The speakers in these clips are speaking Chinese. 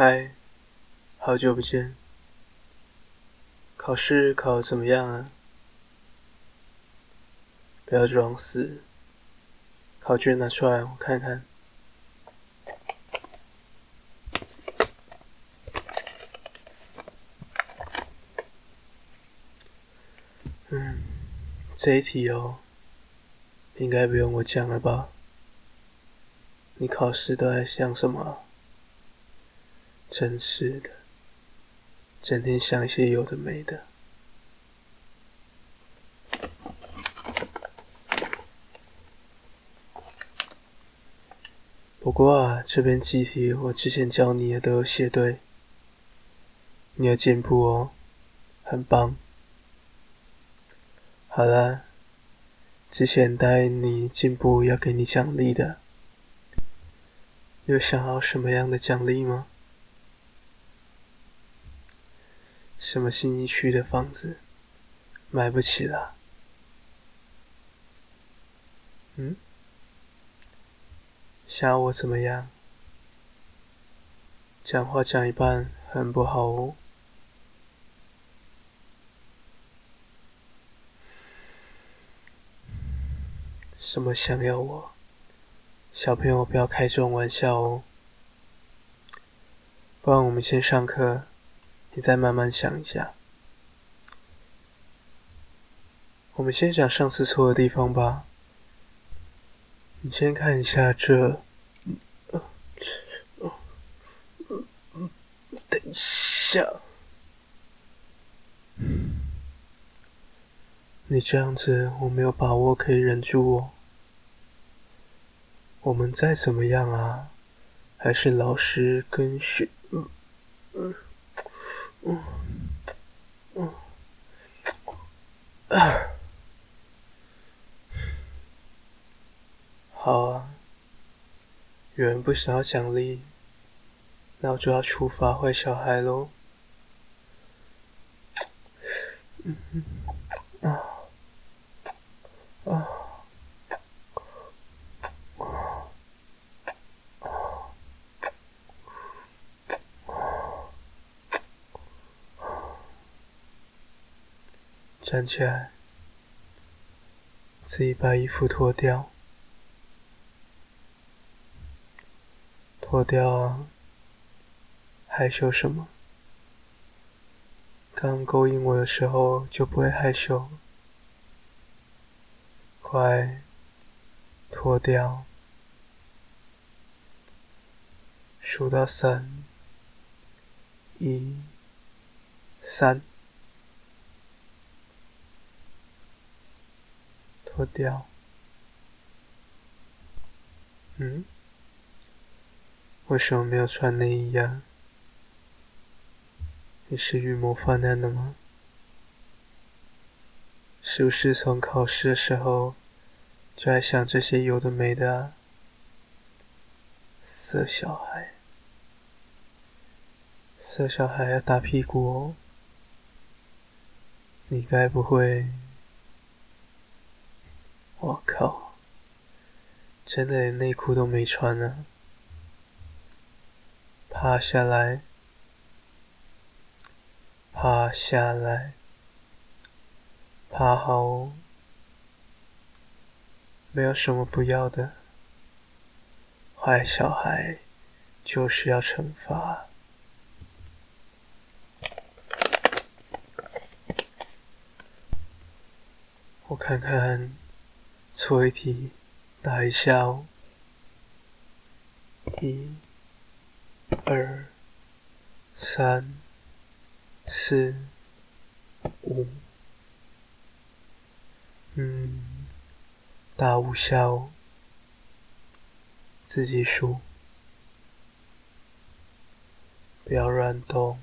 嗨，好久不见。考试考得怎么样啊？不要装死，考卷拿出来我看看。嗯，这一题哦，应该不用我讲了吧？你考试都在想什么？真是的，整天想些有的没的。不过啊，这边记题我之前教你也都有写对，你有进步哦，很棒。好了，之前答应你进步要给你奖励的，有想要什么样的奖励吗？什么新一区的房子买不起了？嗯？想要我怎么样？讲话讲一半很不好哦。什么想要我？小朋友不要开这种玩笑哦。不然我们先上课。你再慢慢想一下。我们先讲上次错的地方吧。你先看一下这，等一下，你这样子我没有把握可以忍住哦。我们再怎么样啊，还是老师跟学。嗯嗯嗯，好啊，有人不想要奖励，那我就要处罚坏小孩喽。嗯嗯，站起来，自己把衣服脱掉，脱掉啊！害羞什么？刚勾引我的时候就不会害羞。快，脱掉！数到三，一、三。脱掉。嗯？为什么没有穿内衣呀？你是预谋犯案的吗？是不是从考试的时候就在想这些有的没的啊？色小孩，色小孩要打屁股哦。你该不会……我靠！真的连内裤都没穿呢。趴下来，趴下来，趴好。没有什么不要的。坏小孩就是要惩罚。我看看。错一题，打一下哦。一、二、三、四、五，嗯，打五下哦。自己数，不要乱动。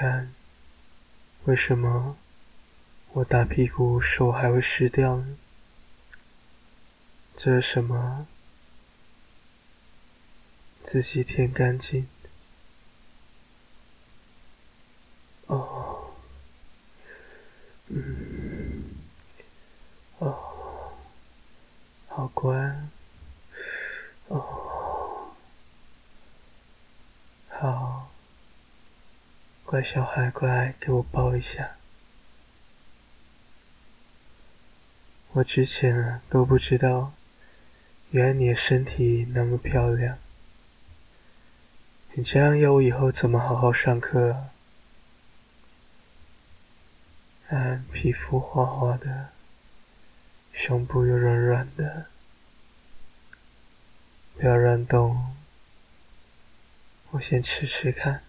看，为什么我打屁股手还会湿掉呢？这是什么？自己舔干净。哦，嗯，哦，好乖，哦，好，乖小孩，乖给我抱一下。我之前都不知道，原来你的身体那么漂亮。你这样要我以后怎么好好上课啊？看皮肤滑滑的，胸部又软软的，不要乱动，我先吃吃看。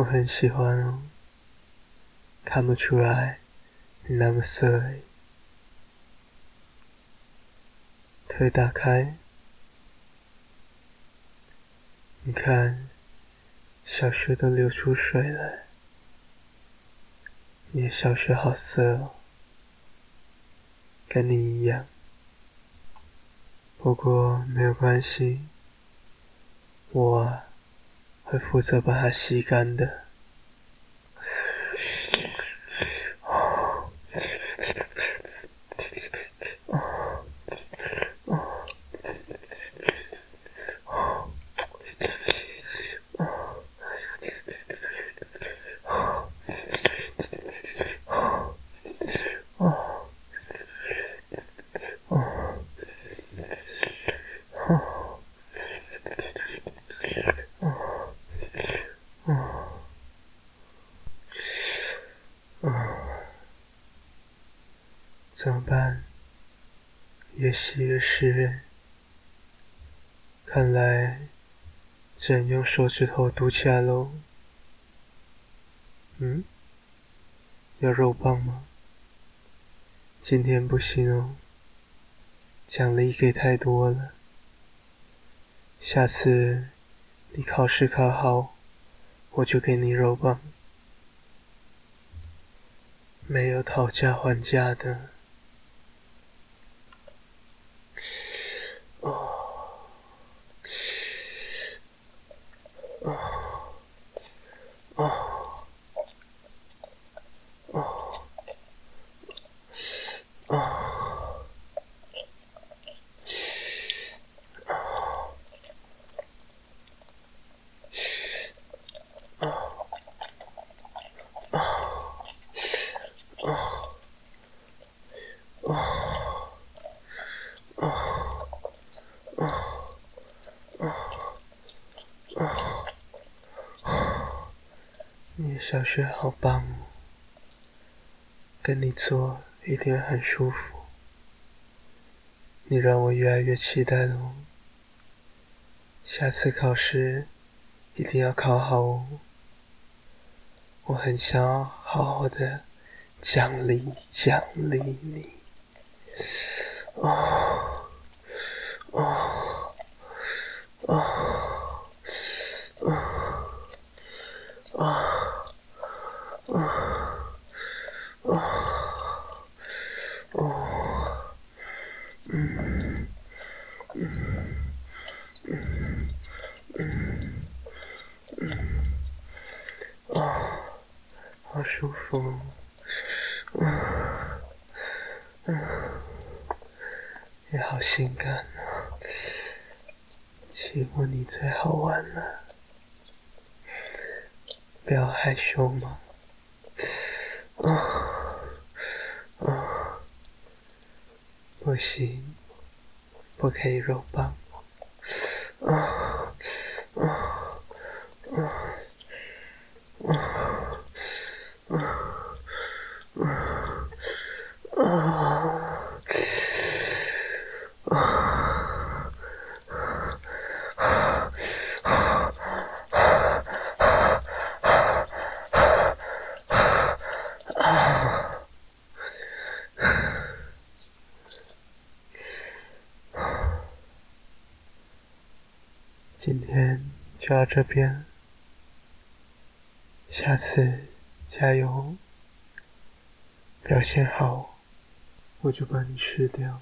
我很喜欢哦，看不出来你那么色。腿打开，你看，小穴都流出水了。你的小穴好色哦，跟你一样。不过没有关系，我。会负责把它吸干的。怎么办？越吸越湿润，看来只能用手指头堵起来喽。嗯？要肉棒吗？今天不行哦，奖励给太多了。下次你考试考好，我就给你肉棒。没有讨价还价的。小雪好棒哦，跟你做一定很舒服。你让我越来越期待哦，下次考试一定要考好哦。我很想要好好的奖励奖励你。哦，哦，哦。嗯。嗯。嗯。嗯。哦好舒服，嗯嗯，也好性感啊！欺负你最好玩了，不要害羞嘛！啊，不行，不可以肉棒！啊今天就到这边，下次加油，表现好，我就把你吃掉。